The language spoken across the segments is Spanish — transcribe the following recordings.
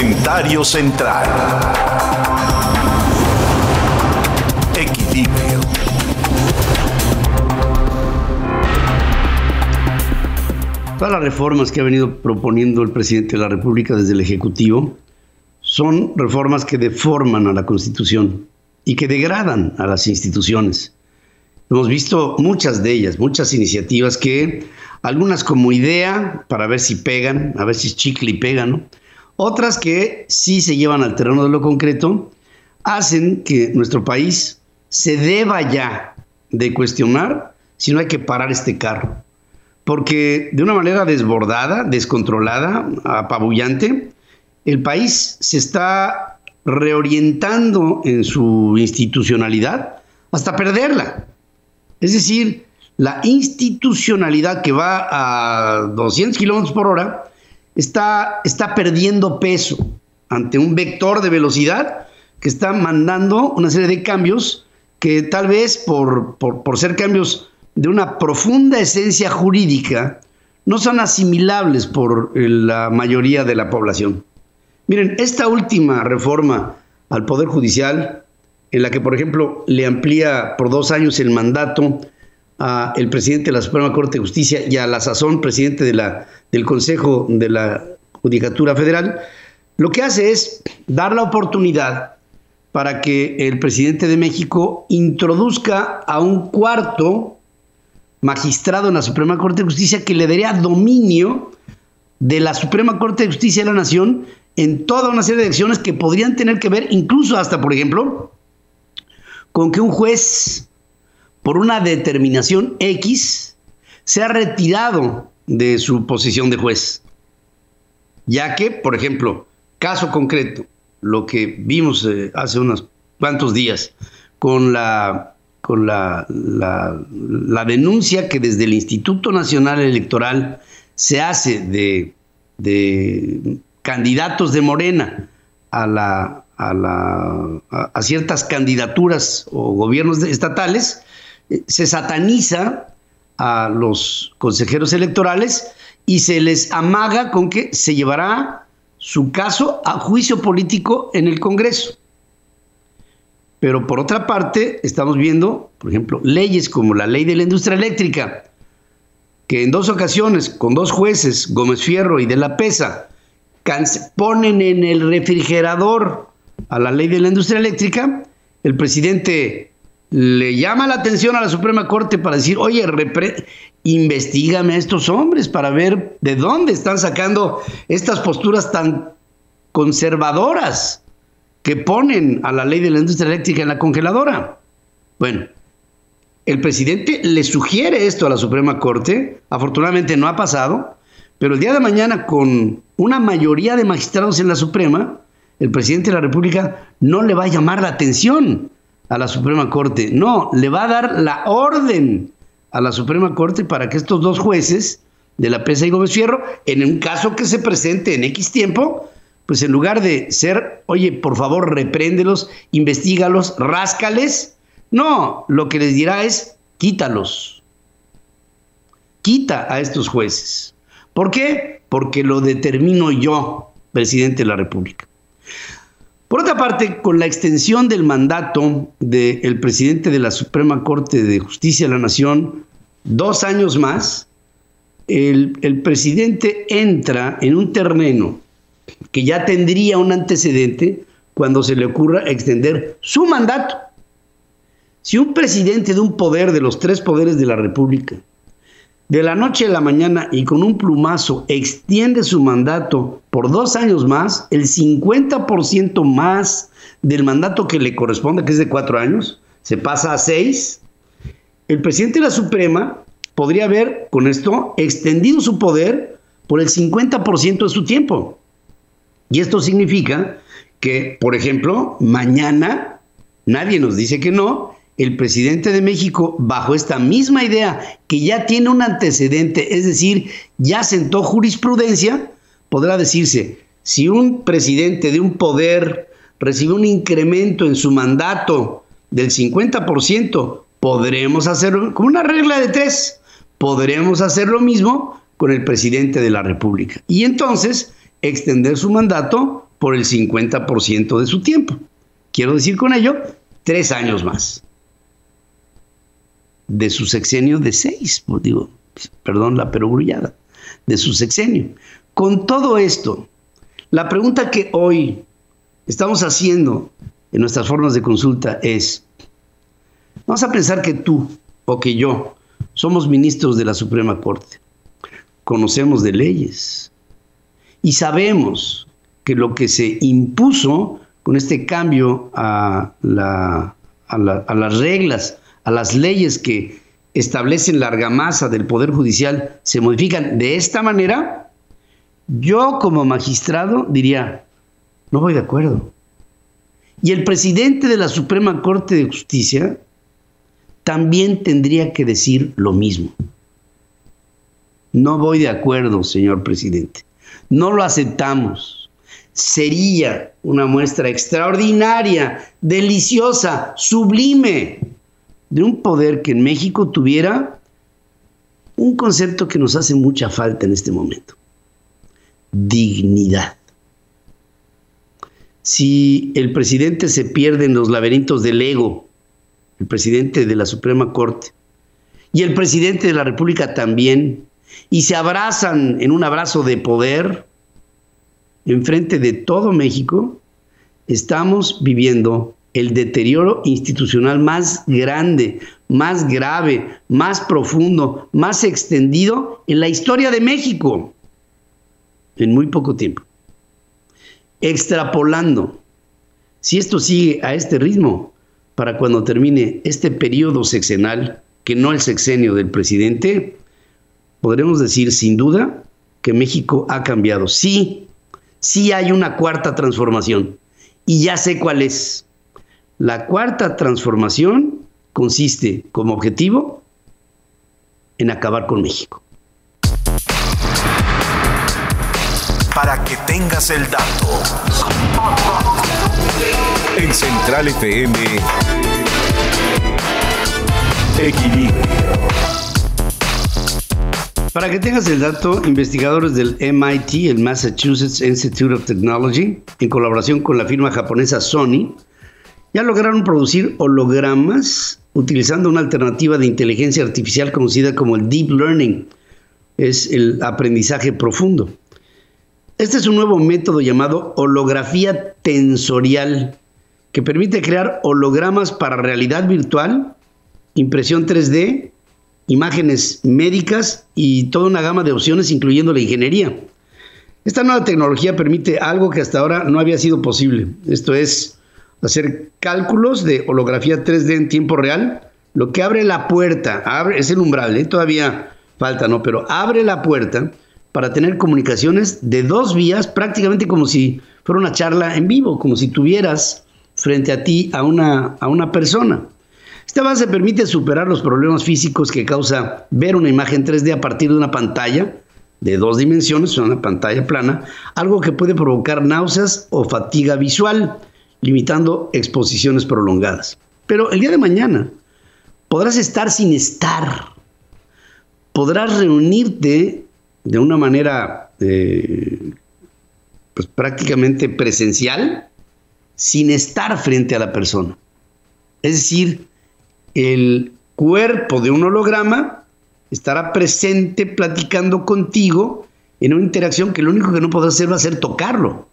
Comentario central. Equilibrio. Todas las reformas que ha venido proponiendo el presidente de la República desde el Ejecutivo son reformas que deforman a la Constitución y que degradan a las instituciones. Hemos visto muchas de ellas, muchas iniciativas que, algunas como idea para ver si pegan, a ver si es chicle y pegan, ¿no? Otras que sí se llevan al terreno de lo concreto, hacen que nuestro país se deba ya de cuestionar si no hay que parar este carro. Porque de una manera desbordada, descontrolada, apabullante, el país se está reorientando en su institucionalidad hasta perderla. Es decir, la institucionalidad que va a 200 kilómetros por hora está, está perdiendo peso ante un vector de velocidad que está mandando una serie de cambios que tal vez por, por, ser cambios de una profunda esencia jurídica no son asimilables por la mayoría de la población. Miren, esta última reforma al Poder Judicial, en la que, por ejemplo, le amplía por dos años el mandato al presidente de la Suprema Corte de Justicia y a la sazón presidente del Consejo de la Judicatura Federal, lo que hace es dar la oportunidad para que el presidente de México introduzca a un cuarto magistrado en la Suprema Corte de Justicia que le daría dominio de la Suprema Corte de Justicia de la Nación en toda una serie de acciones que podrían tener que ver incluso hasta, por ejemplo, con que un juez por una determinación X, se ha retirado de su posición de juez. Ya que, por ejemplo, caso concreto, lo que vimos eh, hace unos cuantos días con la con la, la, denuncia que desde el Instituto Nacional Electoral se hace de, de candidatos de Morena a, la, a, a ciertas candidaturas o gobiernos estatales, se sataniza a los consejeros electorales y se les amaga con que se llevará su caso a juicio político en el Congreso. Pero por otra parte, estamos viendo, por ejemplo, leyes como la ley de la industria eléctrica, que en dos ocasiones, con dos jueces, Gómez Fierro y de la Pesa, ponen en el refrigerador a la ley de la industria eléctrica, el presidente le llama la atención a la Suprema Corte para decir, oye, investigame a estos hombres para ver de dónde están sacando estas posturas tan conservadoras que ponen a la ley de la industria eléctrica en la congeladora. Bueno, el presidente le sugiere esto a la Suprema Corte, afortunadamente no ha pasado, pero el día de mañana con una mayoría de magistrados en la Suprema, el presidente de la República no le va a llamar la atención a la Suprema Corte. No, le va a dar la orden a la Suprema Corte para que estos dos jueces de la PESA y Gómez Fierro, en un caso que se presente en X tiempo, pues en lugar de ser, oye, por favor, repréndelos, investigalos, ráscales, no, lo que les dirá es, quítalos. Quita a estos jueces. ¿Por qué? Porque lo determino yo, presidente de la República. Por otra parte, con la extensión del mandato del presidente de la Suprema Corte de Justicia de la Nación, dos años más, el, presidente entra en un terreno que ya tendría un antecedente cuando se le ocurra extender su mandato. Si un presidente de un poder de los tres poderes de la República de la noche a la mañana y con un plumazo extiende su mandato por dos años más, el 50% más del mandato que le corresponde, que es de cuatro años, se pasa a seis, el presidente de la Suprema podría haber con esto extendido su poder por el 50% de su tiempo. Y esto significa que, por ejemplo, mañana, nadie nos dice que no, el presidente de México, bajo esta misma idea, que ya tiene un antecedente, es decir, ya sentó jurisprudencia, podrá decirse, si un presidente de un poder recibe un incremento en su mandato del 50%, podremos hacerlo, como una regla de tres, podremos hacer lo mismo con el presidente de la República. Y entonces extender su mandato por el 50% de su tiempo. Quiero decir con ello, tres años más. De su sexenio de seis, pues digo, perdón la perogrullada, de su sexenio. Con todo esto, la pregunta que hoy estamos haciendo en nuestras formas de consulta es, vamos a pensar que tú o que yo somos ministros de la Suprema Corte, conocemos de leyes y sabemos que lo que se impuso con este cambio a, a las reglas, a las leyes que establecen la argamasa del Poder Judicial, se modifican de esta manera, yo como magistrado diría, no voy de acuerdo. Y el presidente de la Suprema Corte de Justicia también tendría que decir lo mismo. No voy de acuerdo, señor presidente. No lo aceptamos. Sería una muestra extraordinaria, deliciosa, sublime de un poder que en México tuviera un concepto que nos hace mucha falta en este momento. Dignidad. Si el presidente se pierde en los laberintos del ego, el presidente de la Suprema Corte, y el presidente de la República también, y se abrazan en un abrazo de poder, enfrente de todo México, estamos viviendo el deterioro institucional más grande, más grave, más profundo, más extendido en la historia de México, en muy poco tiempo. Extrapolando, si esto sigue a este ritmo, para cuando termine este periodo sexenal, que no el sexenio del presidente, podremos decir sin duda que México ha cambiado. Sí, sí hay una cuarta transformación y ya sé cuál es. La cuarta transformación consiste como objetivo en acabar con México. Para que tengas el dato. En Central FM, Equilibrio. Para que tengas el dato, investigadores del MIT, el Massachusetts Institute of Technology, en colaboración con la firma japonesa Sony, ya lograron producir hologramas utilizando una alternativa de inteligencia artificial conocida como el Deep Learning, es el aprendizaje profundo. Este es un nuevo método llamado holografía tensorial, que permite crear hologramas para realidad virtual, impresión 3D, imágenes médicas y toda una gama de opciones, incluyendo la ingeniería. Esta nueva tecnología permite algo que hasta ahora no había sido posible. Esto es hacer cálculos de holografía 3D en tiempo real, lo que abre la puerta, abre, es el umbral, ¿eh? todavía falta, ¿no? Pero abre la puerta para tener comunicaciones de dos vías, prácticamente como si fuera una charla en vivo, como si tuvieras frente a ti a una, a una persona. Esta base permite superar los problemas físicos que causa ver una imagen 3D a partir de una pantalla de dos dimensiones, una pantalla plana, algo que puede provocar náuseas o fatiga visual limitando exposiciones prolongadas. Pero el día de mañana podrás estar sin estar, podrás reunirte de una manera eh, pues prácticamente presencial sin estar frente a la persona. Es decir, el cuerpo de un holograma estará presente platicando contigo en una interacción que lo único que no podrás hacer va a ser tocarlo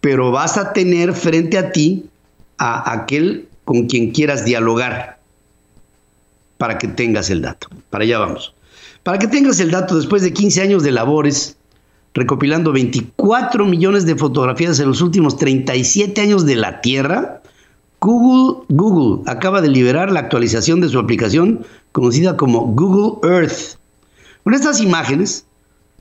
pero vas a tener frente a ti a aquel con quien quieras dialogar para que tengas el dato. Para allá vamos. Para que tengas el dato después de 15 años de labores, recopilando 24 millones de fotografías en los últimos 37 años de la Tierra, Google, Google acaba de liberar la actualización de su aplicación conocida como Google Earth. Con estas imágenes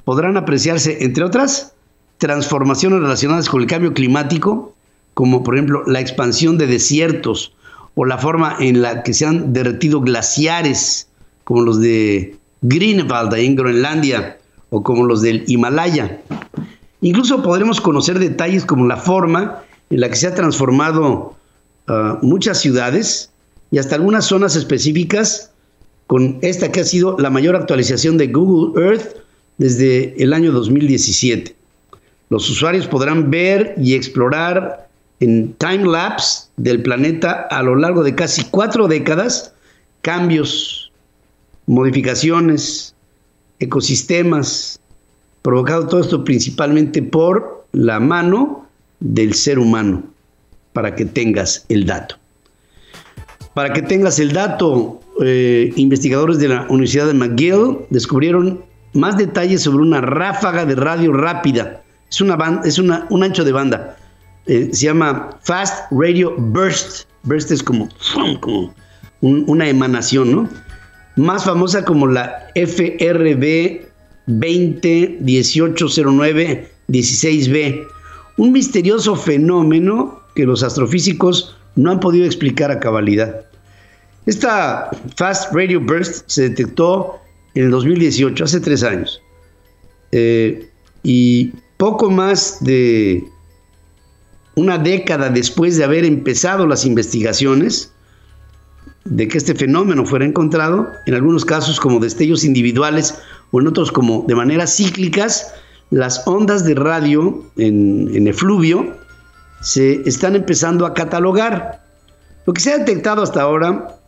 podrán apreciarse, entre otras, transformaciones relacionadas con el cambio climático, como por ejemplo la expansión de desiertos o la forma en la que se han derretido glaciares, como los de Greenwald en Groenlandia o como los del Himalaya. Incluso podremos conocer detalles como la forma en la que se ha transformado ah, muchas ciudades y hasta algunas zonas específicas con esta que ha sido la mayor actualización de Google Earth desde el año 2017. Los usuarios podrán ver y explorar en time lapse del planeta a lo largo de casi cuatro décadas cambios, modificaciones, ecosistemas, provocado todo esto principalmente por la mano del ser humano, para que tengas el dato. Para que tengas el dato, eh, investigadores de la Universidad de McGill descubrieron más detalles sobre una ráfaga de radio rápida. Es, una es una, un ancho de banda. Eh, se llama Fast Radio Burst. Burst es como, una emanación, ¿no? Más famosa como la FRB 20 1809 16B. Un misterioso fenómeno que los astrofísicos no han podido explicar a cabalidad. Esta Fast Radio Burst se detectó en el 2018, hace tres años. Eh, y poco más de una década después de haber empezado las investigaciones de que este fenómeno fuera encontrado, en algunos casos como destellos individuales o en otros como de manera cíclicas, las ondas de radio en, en efluvio se están empezando a catalogar. Lo que se ha detectado hasta ahora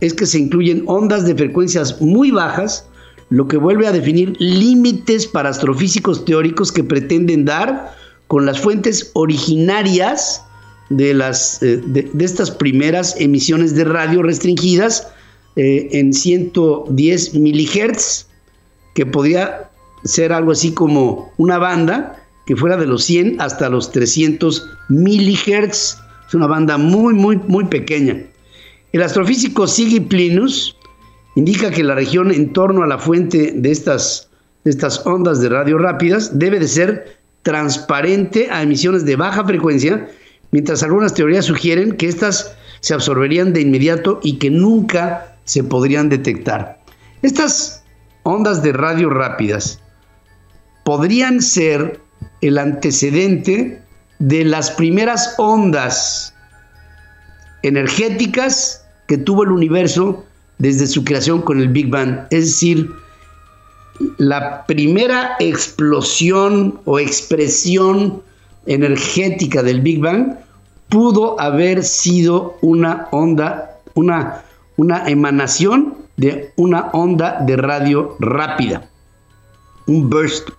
es que se incluyen ondas de frecuencias muy bajas, lo que vuelve a definir límites para astrofísicos teóricos que pretenden dar con las fuentes originarias de, las, eh, de, estas primeras emisiones de radio restringidas eh, en 110 milihertz, que podría ser algo así como una banda que fuera de los 100 hasta los 300 milihertz. Es una banda muy, muy, muy pequeña. El astrofísico Sigi Plinus indica que la región en torno a la fuente de estas, estas ondas de radio rápidas debe de ser transparente a emisiones de baja frecuencia, mientras algunas teorías sugieren que éstas se absorberían de inmediato y que nunca se podrían detectar. Estas ondas de radio rápidas podrían ser el antecedente de las primeras ondas energéticas que tuvo el universo desde su creación con el Big Bang. Es decir, la primera explosión o expresión energética del Big Bang pudo haber sido una onda, una, una emanación de una onda de radio rápida, un burst.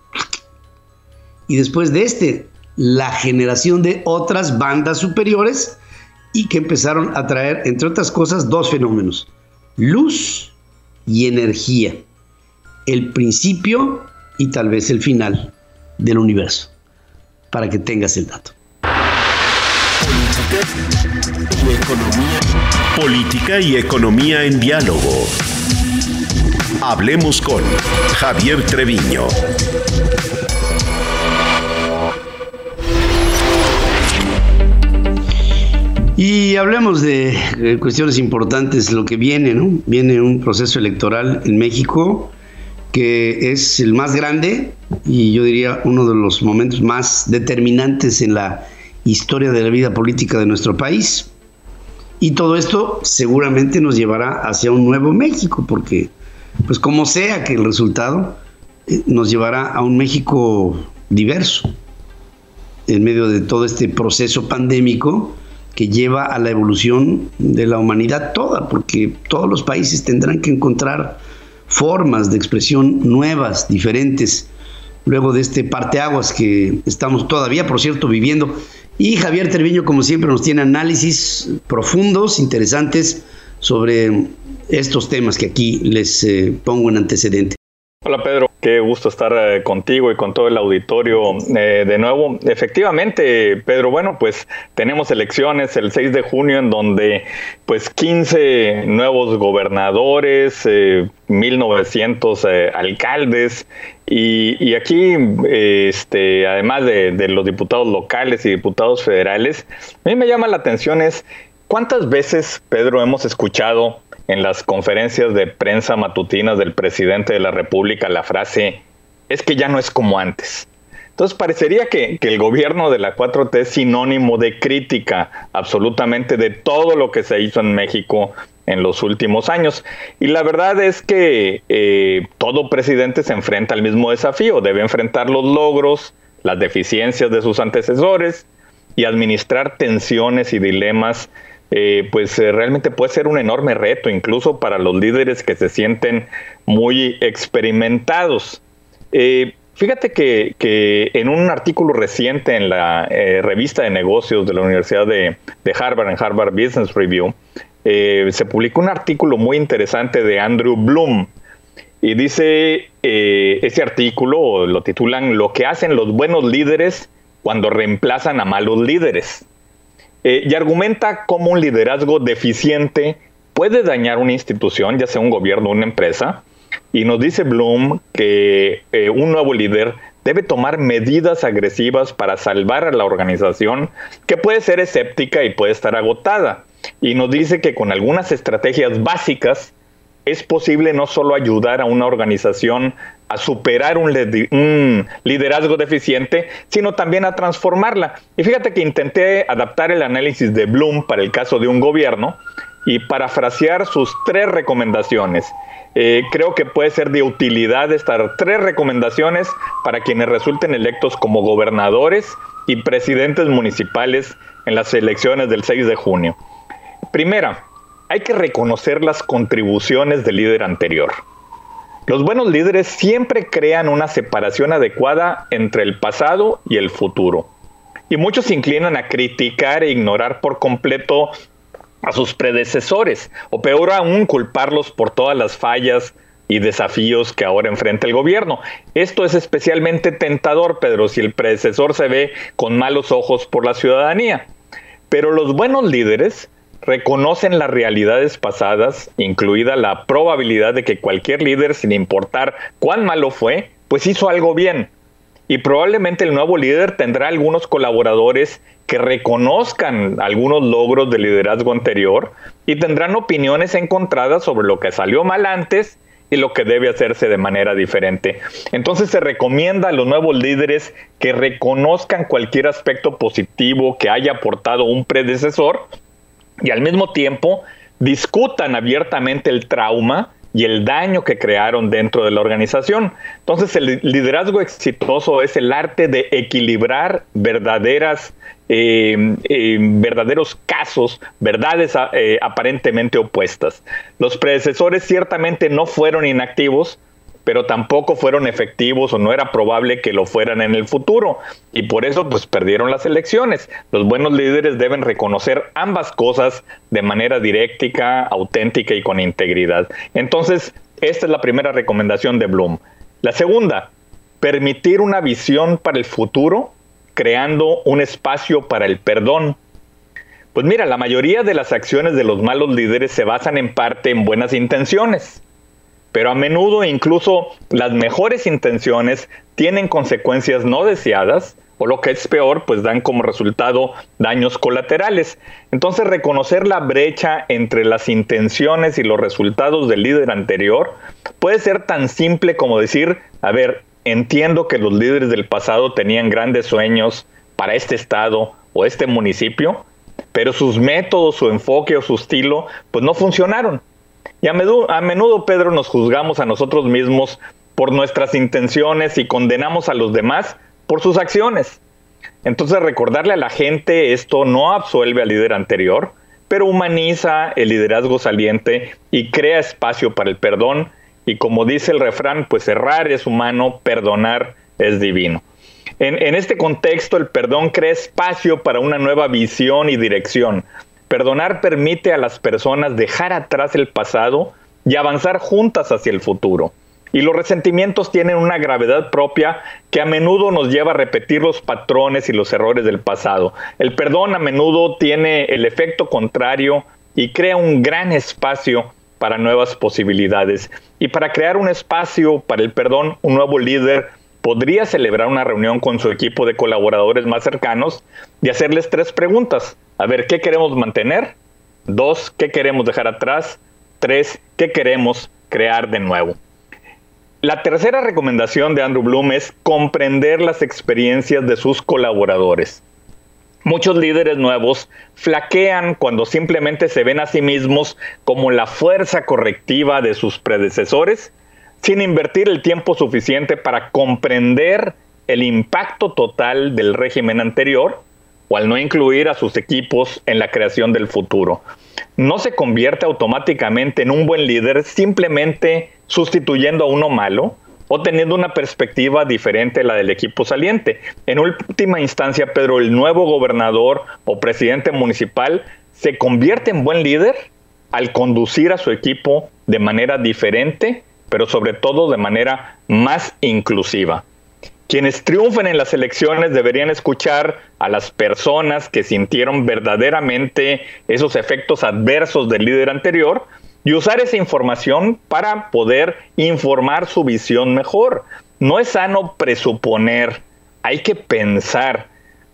Y después de este, la generación de otras bandas superiores y que empezaron a traer, entre otras cosas, dos fenómenos, luz y energía, el principio y tal vez el final del universo, para que tengas el dato. Política y economía en diálogo. Hablemos con Javier Treviño. Y hablemos de, cuestiones importantes, lo que viene, ¿no? Viene un proceso electoral en México que es el más grande y yo diría uno de los momentos más determinantes en la historia de la vida política de nuestro país. Y todo esto seguramente nos llevará hacia un nuevo México, porque pues como sea que el resultado eh, nos llevará a un México diverso en medio de todo este proceso pandémico que lleva a la evolución de la humanidad toda, porque todos los países tendrán que encontrar formas de expresión nuevas, diferentes, luego de este parteaguas que estamos todavía, por cierto, viviendo. Y Javier Treviño, como siempre, nos tiene análisis profundos, interesantes sobre estos temas que aquí les eh, pongo en antecedente. Hola Pedro, qué gusto estar eh, contigo y con todo el auditorio eh, de nuevo. Efectivamente, Pedro, bueno, pues tenemos elecciones el 6 de junio en donde pues 15 nuevos gobernadores, 1900 eh, alcaldes y, aquí, este, además de, de los diputados locales y diputados federales, a mí me llama la atención es cuántas veces, Pedro, hemos escuchado en las conferencias de prensa matutinas del presidente de la República la frase, es que ya no es como antes. Entonces parecería que, el gobierno de la 4T es sinónimo de crítica absolutamente de todo lo que se hizo en México en los últimos años. Y la verdad es que eh, todo presidente se enfrenta al mismo desafío, debe enfrentar los logros, las deficiencias de sus antecesores y administrar tensiones y dilemas, eh, pues eh, realmente puede ser un enorme reto, incluso para los líderes que se sienten muy experimentados. Eh, fíjate que, en un artículo reciente en la revista de negocios de la Universidad de, de Harvard, en Harvard Business Review, se publicó un artículo muy interesante de Andrew Bloom, y dice ese artículo, lo titulan Lo que hacen los buenos líderes cuando reemplazan a malos líderes. Eh, y argumenta cómo un liderazgo deficiente puede dañar una institución, ya sea un gobierno o una empresa. Y nos dice Bloom que eh, un nuevo líder debe tomar medidas agresivas para salvar a la organización, que puede ser escéptica y puede estar agotada. Y nos dice que con algunas estrategias básicas, es posible no solo ayudar a una organización a superar un, liderazgo deficiente, sino también a transformarla. Y fíjate que intenté adaptar el análisis de Bloom para el caso de un gobierno y parafrasear sus tres recomendaciones. Eh, creo que puede ser de utilidad estas tres recomendaciones para quienes resulten electos como gobernadores y presidentes municipales en las elecciones del 6 de junio. Primera, hay que reconocer las contribuciones del líder anterior. Los buenos líderes siempre crean una separación adecuada entre el pasado y el futuro. Y muchos se inclinan a criticar e ignorar por completo a sus predecesores, o peor aún, culparlos por todas las fallas y desafíos que ahora enfrenta el gobierno. Esto es especialmente tentador, Pedro, si el predecesor se ve con malos ojos por la ciudadanía. Pero los buenos líderes reconocen las realidades pasadas, incluida la probabilidad de que cualquier líder, sin importar cuán malo fue, pues hizo algo bien. Y probablemente el nuevo líder tendrá algunos colaboradores que reconozcan algunos logros del liderazgo anterior y tendrán opiniones encontradas sobre lo que salió mal antes y lo que debe hacerse de manera diferente. Entonces se recomienda a los nuevos líderes que reconozcan cualquier aspecto positivo que haya aportado un predecesor y al mismo tiempo discutan abiertamente el trauma y el daño que crearon dentro de la organización. Entonces el liderazgo exitoso es el arte de equilibrar verdaderas, eh, eh, verdaderos casos, verdades eh, aparentemente opuestas. Los predecesores ciertamente no fueron inactivos, pero tampoco fueron efectivos o no era probable que lo fueran en el futuro y por eso pues perdieron las elecciones. Los buenos líderes deben reconocer ambas cosas de manera directa, auténtica y con integridad. Entonces, esta es la primera recomendación de Bloom. La segunda, permitir una visión para el futuro creando un espacio para el perdón. Pues mira, la mayoría de las acciones de los malos líderes se basan en parte en buenas intenciones pero a menudo incluso las mejores intenciones tienen consecuencias no deseadas o lo que es peor, pues dan como resultado daños colaterales. Entonces reconocer la brecha entre las intenciones y los resultados del líder anterior puede ser tan simple como decir, a ver, entiendo que los líderes del pasado tenían grandes sueños para este estado o este municipio, pero sus métodos, su enfoque o su estilo, pues no funcionaron. Y a menudo, Pedro, nos juzgamos a nosotros mismos por nuestras intenciones y condenamos a los demás por sus acciones. Entonces recordarle a la gente esto no absuelve al líder anterior, pero humaniza el liderazgo saliente y crea espacio para el perdón. Y como dice el refrán, pues errar es humano, perdonar es divino. en este contexto, el perdón crea espacio para una nueva visión y dirección, Perdonar permite a las personas dejar atrás el pasado y avanzar juntas hacia el futuro. Y los resentimientos tienen una gravedad propia que a menudo nos lleva a repetir los patrones y los errores del pasado. El perdón a menudo tiene el efecto contrario y crea un gran espacio para nuevas posibilidades. Y para crear un espacio para el perdón, un nuevo líder podría celebrar una reunión con su equipo de colaboradores más cercanos y hacerles tres preguntas. A ver, ¿qué queremos mantener? Dos, ¿qué queremos dejar atrás? Tres, ¿qué queremos crear de nuevo? La tercera recomendación de Andrew Bloom es comprender las experiencias de sus colaboradores. Muchos líderes nuevos flaquean cuando simplemente se ven a sí mismos como la fuerza correctiva de sus predecesores, sin invertir el tiempo suficiente para comprender el impacto total del régimen anterior o al no incluir a sus equipos en la creación del futuro. No se convierte automáticamente en un buen líder simplemente sustituyendo a uno malo o teniendo una perspectiva diferente a la del equipo saliente. En última instancia, Pedro, el nuevo gobernador o presidente municipal se convierte en buen líder al conducir a su equipo de manera diferente, pero sobre todo de manera más inclusiva. Quienes triunfen en las elecciones deberían escuchar a las personas que sintieron verdaderamente esos efectos adversos del líder anterior y usar esa información para poder informar su visión mejor. No es sano presuponer, hay que pensar.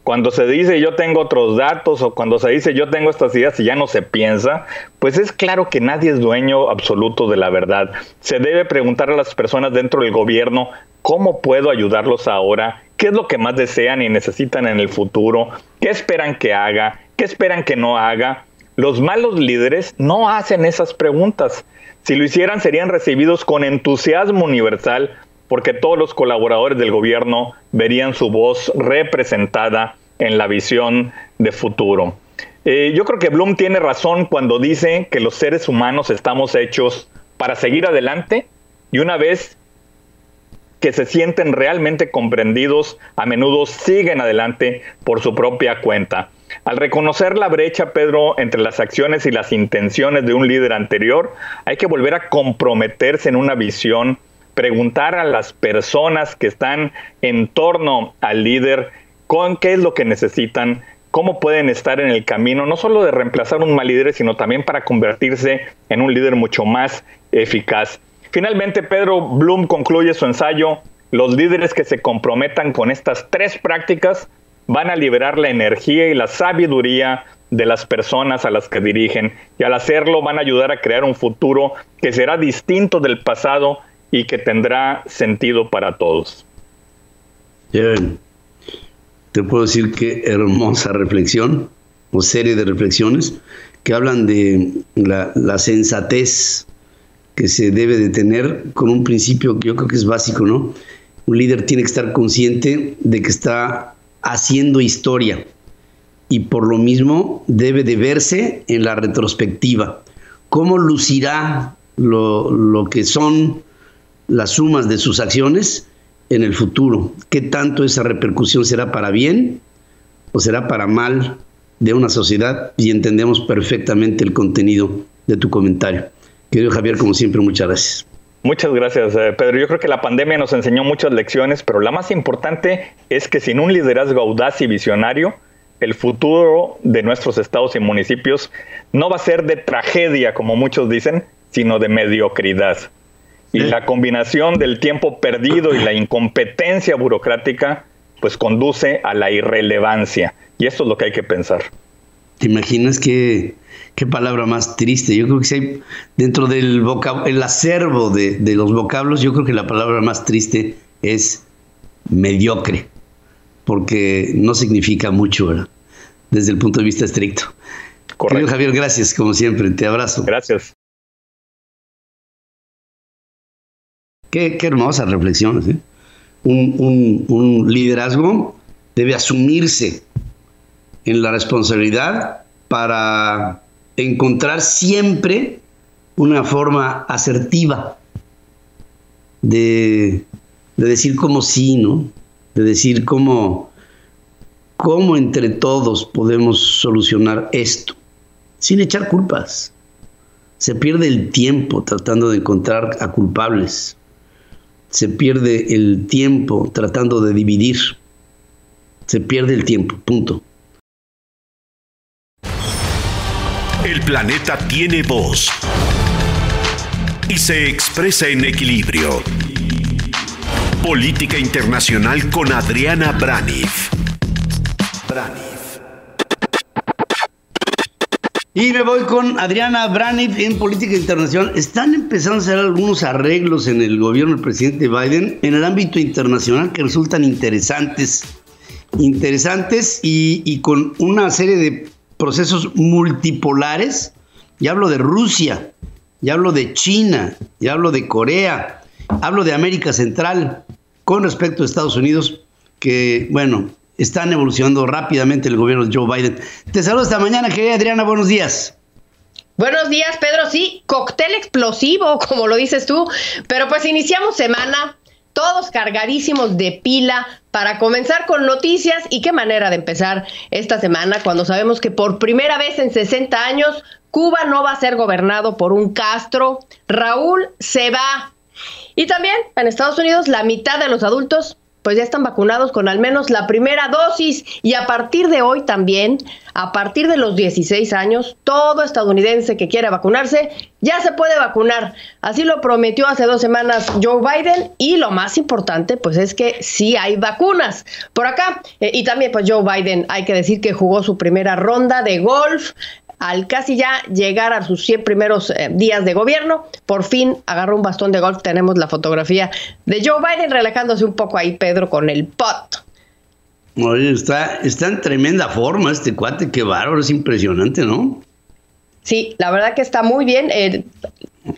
Cuando se dice yo tengo otros datos o cuando se dice yo tengo estas ideas y ya no se piensa, pues es claro que nadie es dueño absoluto de la verdad. Se debe preguntar a las personas dentro del gobierno ¿Cómo puedo ayudarlos ahora? ¿Qué es lo que más desean y necesitan en el futuro? ¿Qué esperan que haga? ¿Qué esperan que no haga? Los malos líderes no hacen esas preguntas. Si lo hicieran serían recibidos con entusiasmo universal porque todos los colaboradores del gobierno verían su voz representada en la visión de futuro. Eh, yo creo que Bloom tiene razón cuando dice que los seres humanos estamos hechos para seguir adelante y una vez que se sienten realmente comprendidos a menudo siguen adelante por su propia cuenta. Al reconocer la brecha, Pedro, entre las acciones y las intenciones de un líder anterior, hay que volver a comprometerse en una visión, preguntar a las personas que están en torno al líder con qué es lo que necesitan, cómo pueden estar en el camino, no solo de reemplazar un mal líder, sino también para convertirse en un líder mucho más eficaz. Finalmente, Pedro Bloom concluye su ensayo, los líderes que se comprometan con estas tres prácticas van a liberar la energía y la sabiduría de las personas a las que dirigen y al hacerlo van a ayudar a crear un futuro que será distinto del pasado y que tendrá sentido para todos. Te puedo decir que hermosa reflexión o serie de reflexiones que hablan de la, la sensatez que se debe de tener con un principio que yo creo que es básico, ¿no? Un líder tiene que estar consciente de que está haciendo historia y por lo mismo debe de verse en la retrospectiva. ¿Cómo lucirá lo, lo que son las sumas de sus acciones en el futuro? ¿Qué tanto esa repercusión será para bien o será para mal de una sociedad? Y entendemos perfectamente el contenido de tu comentario. Querido Javier, como siempre, muchas gracias. Muchas gracias, eh, Pedro. Yo creo que la pandemia nos enseñó muchas lecciones, pero la más importante es que sin un liderazgo audaz y visionario, el futuro de nuestros estados y municipios no va a ser de tragedia, como muchos dicen, sino de mediocridad. Y la combinación del tiempo perdido y la incompetencia burocrática, pues conduce a la irrelevancia. Y esto es lo que hay que pensar. ¿Te imaginas que qué palabra más triste. Yo creo que si hay dentro del el acervo de, los vocablos, yo creo que la palabra más triste es mediocre, porque no significa mucho, ¿verdad? Desde el punto de vista estricto. Correcto. Javier, gracias, como siempre. Te abrazo. Gracias. Qué, hermosas reflexiones. ¿eh? Un, liderazgo debe asumirse en la responsabilidad para encontrar siempre una forma asertiva de, decir como sí, ¿no? De decir cómo, cómo entre todos podemos solucionar esto, sin echar culpas. Se pierde el tiempo tratando de encontrar a culpables. Se pierde el tiempo tratando de dividir. Se pierde el tiempo, punto. El planeta tiene voz y se expresa en equilibrio. Política Internacional con Adriana Braniff. Y me voy con Adriana Braniff en Política Internacional. Están empezando a hacer algunos arreglos en el gobierno del presidente Biden en el ámbito internacional que resultan interesantes. Interesantes y, y con una serie de procesos multipolares, ya hablo de Rusia, ya hablo de China, ya hablo de Corea, hablo de América Central con respecto a Estados Unidos, que, bueno, están evolucionando rápidamente el gobierno de Joe Biden. Te saludo esta mañana, querida Adriana, buenos días. Buenos días, Pedro. Sí, cóctel explosivo, como lo dices tú, pero pues iniciamos semana todos cargadísimos de pila para comenzar con noticias y qué manera de empezar esta semana cuando sabemos que por primera vez en 60 años Cuba no va a ser gobernado por un Castro, Raúl se va. Y también en Estados Unidos la mitad de los adultos pues ya están vacunados con al menos la primera dosis y a partir de hoy también, a partir de los 16 años, todo estadounidense que quiera vacunarse ya se puede vacunar. Así lo prometió hace dos semanas Joe Biden y lo más importante pues es que sí hay vacunas por acá. Eh, y también pues Joe Biden hay que decir que jugó su primera ronda de golf al casi ya llegar a sus 100 primeros eh, días de gobierno, por fin agarró un bastón de golf. Tenemos la fotografía de Joe Biden relajándose un poco ahí, Pedro, con el pot. Oye, está, está en tremenda forma este cuate, qué bárbaro, es impresionante, ¿no? Sí, la verdad que está muy bien. Eh,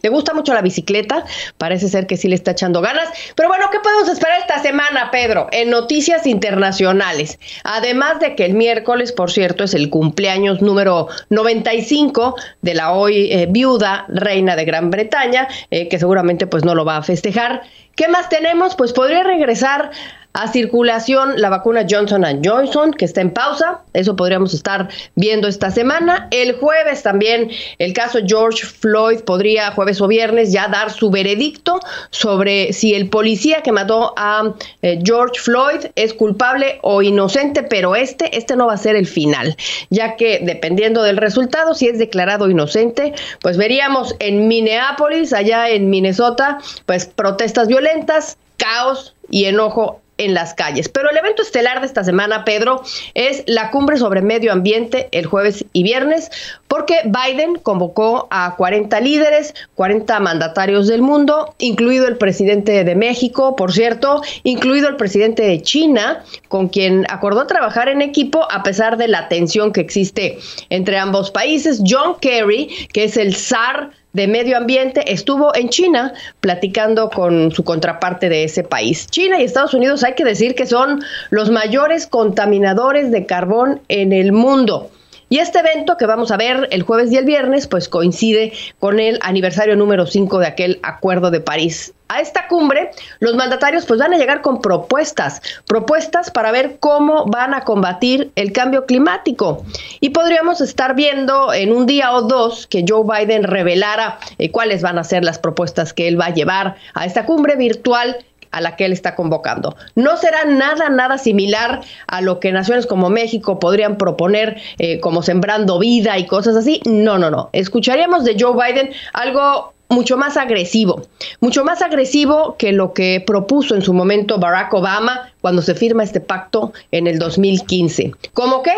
le gusta mucho la bicicleta, parece ser que sí le está echando ganas. Pero bueno, ¿qué podemos esperar esta semana, Pedro? En noticias internacionales. Además de que el miércoles, por cierto, es el cumpleaños número 95 de la hoy eh, viuda reina de Gran Bretaña, eh, que seguramente pues no lo va a festejar. ¿Qué más tenemos? Pues podría regresar a circulación la vacuna Johnson Johnson, que está en pausa. Eso podríamos estar viendo esta semana. El jueves también el caso George Floyd podría, jueves o viernes, ya dar su veredicto sobre si el policía que mató a eh, George Floyd es culpable o inocente, pero este, este no va a ser el final, ya que dependiendo del resultado, si es declarado inocente, pues veríamos en Minneapolis, allá en Minnesota, pues protestas violentas, caos y enojo en las calles. Pero el evento estelar de esta semana, Pedro, es la cumbre sobre medio ambiente el jueves y viernes, porque Biden convocó a 40 líderes, 40 mandatarios del mundo, incluido el presidente de México, por cierto, incluido el presidente de China, con quien acordó trabajar en equipo a pesar de la tensión que existe entre ambos países. John Kerry, que es el zar de Medio Ambiente estuvo en China platicando con su contraparte de ese país. China y Estados Unidos hay que decir que son los mayores contaminadores de carbón en el mundo. Y este evento que vamos a ver el jueves y el viernes, pues coincide con el aniversario número 5 de aquel Acuerdo de París. A esta cumbre, los mandatarios pues van a llegar con propuestas, propuestas para ver cómo van a combatir el cambio climático. Y podríamos estar viendo en un día o dos que Joe Biden revelara eh, cuáles van a ser las propuestas que él va a llevar a esta cumbre virtual a la que él está convocando. No será nada, nada similar a lo que naciones como México podrían proponer eh, como sembrando vida y cosas así. No, no, no. Escucharíamos de Joe Biden algo mucho más agresivo, mucho más agresivo que lo que propuso en su momento Barack Obama cuando se firma este pacto en el 2015. ¿Cómo qué?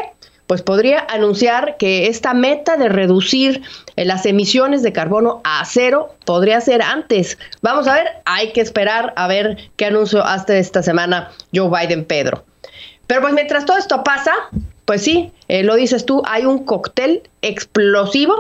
Pues podría anunciar que esta meta de reducir eh, las emisiones de carbono a cero podría ser antes. Vamos a ver, hay que esperar a ver qué anuncio hace esta semana Joe Biden, Pedro. Pero pues mientras todo esto pasa, pues sí, eh, lo dices tú, hay un cóctel explosivo,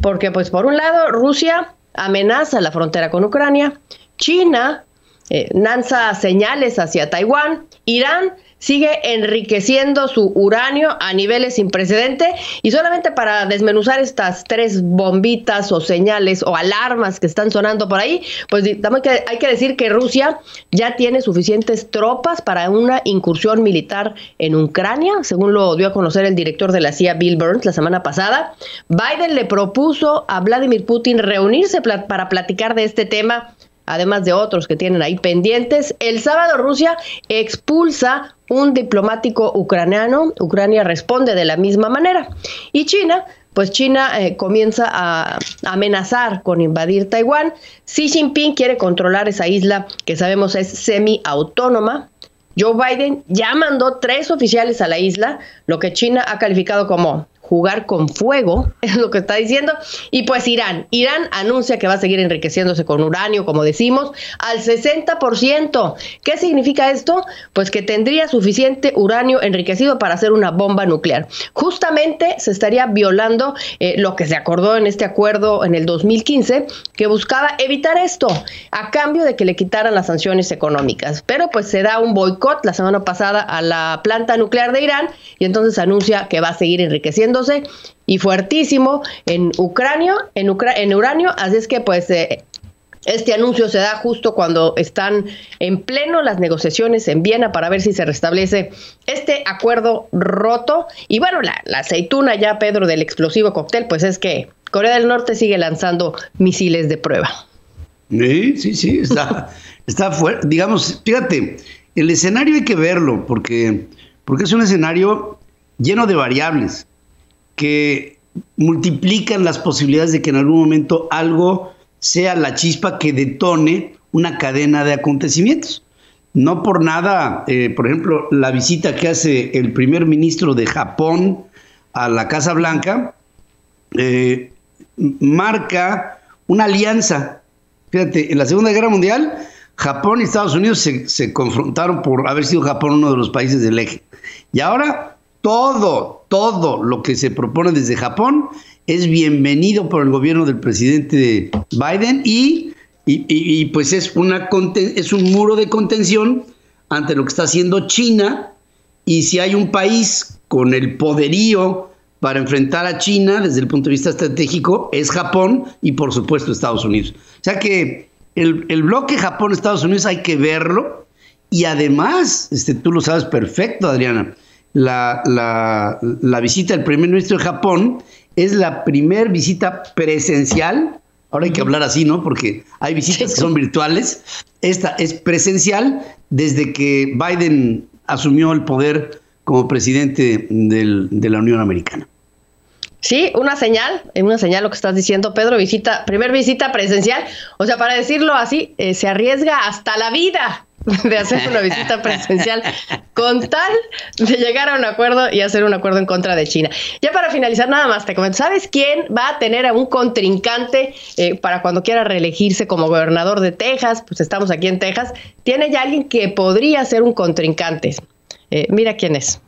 porque pues por un lado Rusia amenaza la frontera con Ucrania, China eh, lanza señales hacia Taiwán, Irán sigue enriqueciendo su uranio a niveles sin precedente y solamente para desmenuzar estas tres bombitas o señales o alarmas que están sonando por ahí, pues hay que decir que Rusia ya tiene suficientes tropas para una incursión militar en Ucrania, según lo dio a conocer el director de la CIA Bill Burns la semana pasada. Biden le propuso a Vladimir Putin reunirse para platicar de este tema además de otros que tienen ahí pendientes. El sábado Rusia expulsa un diplomático ucraniano. Ucrania responde de la misma manera. Y China pues China eh, comienza a amenazar con invadir Taiwán. Xi Jinping quiere controlar esa isla que sabemos es semi-autónoma. Joe Biden ya mandó tres oficiales a la isla, lo que China ha calificado como jugar con fuego, es lo que está diciendo. Y pues Irán, Irán anuncia que va a seguir enriqueciéndose con uranio, como decimos, al 60%. ¿Qué significa esto? Pues que tendría suficiente uranio enriquecido para hacer una bomba nuclear. Justamente se estaría violando eh, lo que se acordó en este acuerdo en el 2015, que buscaba evitar esto a cambio de que le quitaran las sanciones económicas. Pero pues se da un boicot la semana pasada a la planta nuclear de Irán y entonces anuncia que va a seguir y fuertísimo en Ucrania, en, en uranio, así es que pues eh, este anuncio se da justo cuando están en pleno las negociaciones en Viena para ver si se restablece este acuerdo roto. Y bueno, la, la aceituna ya, Pedro, del explosivo cóctel, pues es que Corea del Norte sigue lanzando misiles de prueba. Sí, sí, sí, está, está fuerte. Digamos, fíjate, el escenario hay que verlo porque, porque es un escenario lleno de variables que multiplican las posibilidades de que en algún momento algo sea la chispa que detone una cadena de acontecimientos. No por nada, eh, por ejemplo, la visita que hace el primer ministro de Japón a la Casa Blanca eh, marca una alianza. Fíjate, en la Segunda Guerra Mundial, Japón y Estados Unidos se, se confrontaron por haber sido Japón uno de los países del eje. Y ahora todo, todo lo que se propone desde Japón es bienvenido por el gobierno del presidente Biden y, y, pues es, una, es un muro de contención ante lo que está haciendo China y si hay un país con el poderío para enfrentar a China desde el punto de vista estratégico es Japón y por supuesto Estados Unidos. O sea que el, el bloque Japón-Estados Unidos hay que verlo y además, este, tú lo sabes perfecto, Adriana, la, la, la visita del primer ministro de Japón es la primer visita presencial. Ahora hay que hablar así, ¿no? Porque hay visitas que son virtuales. Esta es presencial desde que Biden asumió el poder como presidente del, de la Unión Americana. Sí, una señal, una señal lo que estás diciendo, Pedro, visita, primer visita presencial, o sea, para decirlo así, eh, se arriesga hasta la vida de hacer una visita presencial con tal de llegar a un acuerdo y hacer un acuerdo en contra de China. Ya para finalizar, nada más te comento, ¿sabes quién va a tener a un contrincante eh, para cuando quiera reelegirse como gobernador de Texas? Pues estamos aquí en Texas. Tiene ya alguien que podría ser un contrincante. Eh, mira quién es.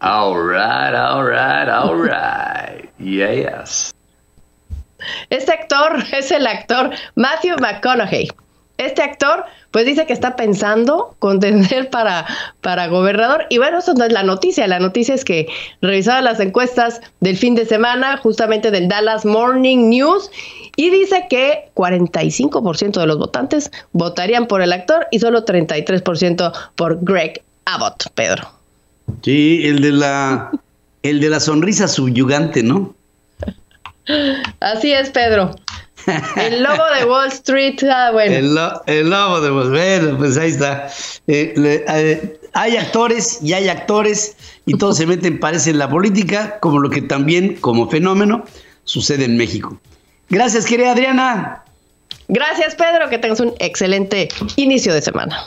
All right, all right, all right. Yes. Este actor es el actor Matthew McConaughey. Este actor, pues dice que está pensando contender para, para gobernador. Y bueno, eso no es la noticia. La noticia es que revisaba las encuestas del fin de semana, justamente del Dallas Morning News, y dice que 45% de los votantes votarían por el actor y solo 33% por Greg Abbott, Pedro. Sí, el de la, el de la sonrisa subyugante, ¿no? Así es, Pedro. El lobo de Wall Street, ah, bueno. El, lobo de Wall Street, bueno, pues ahí está. Eh, eh, hay actores y hay actores y todos se meten, parece, en la política, como lo que también, como fenómeno, sucede en México. Gracias, querida Adriana. Gracias, Pedro, que tengas un excelente inicio de semana.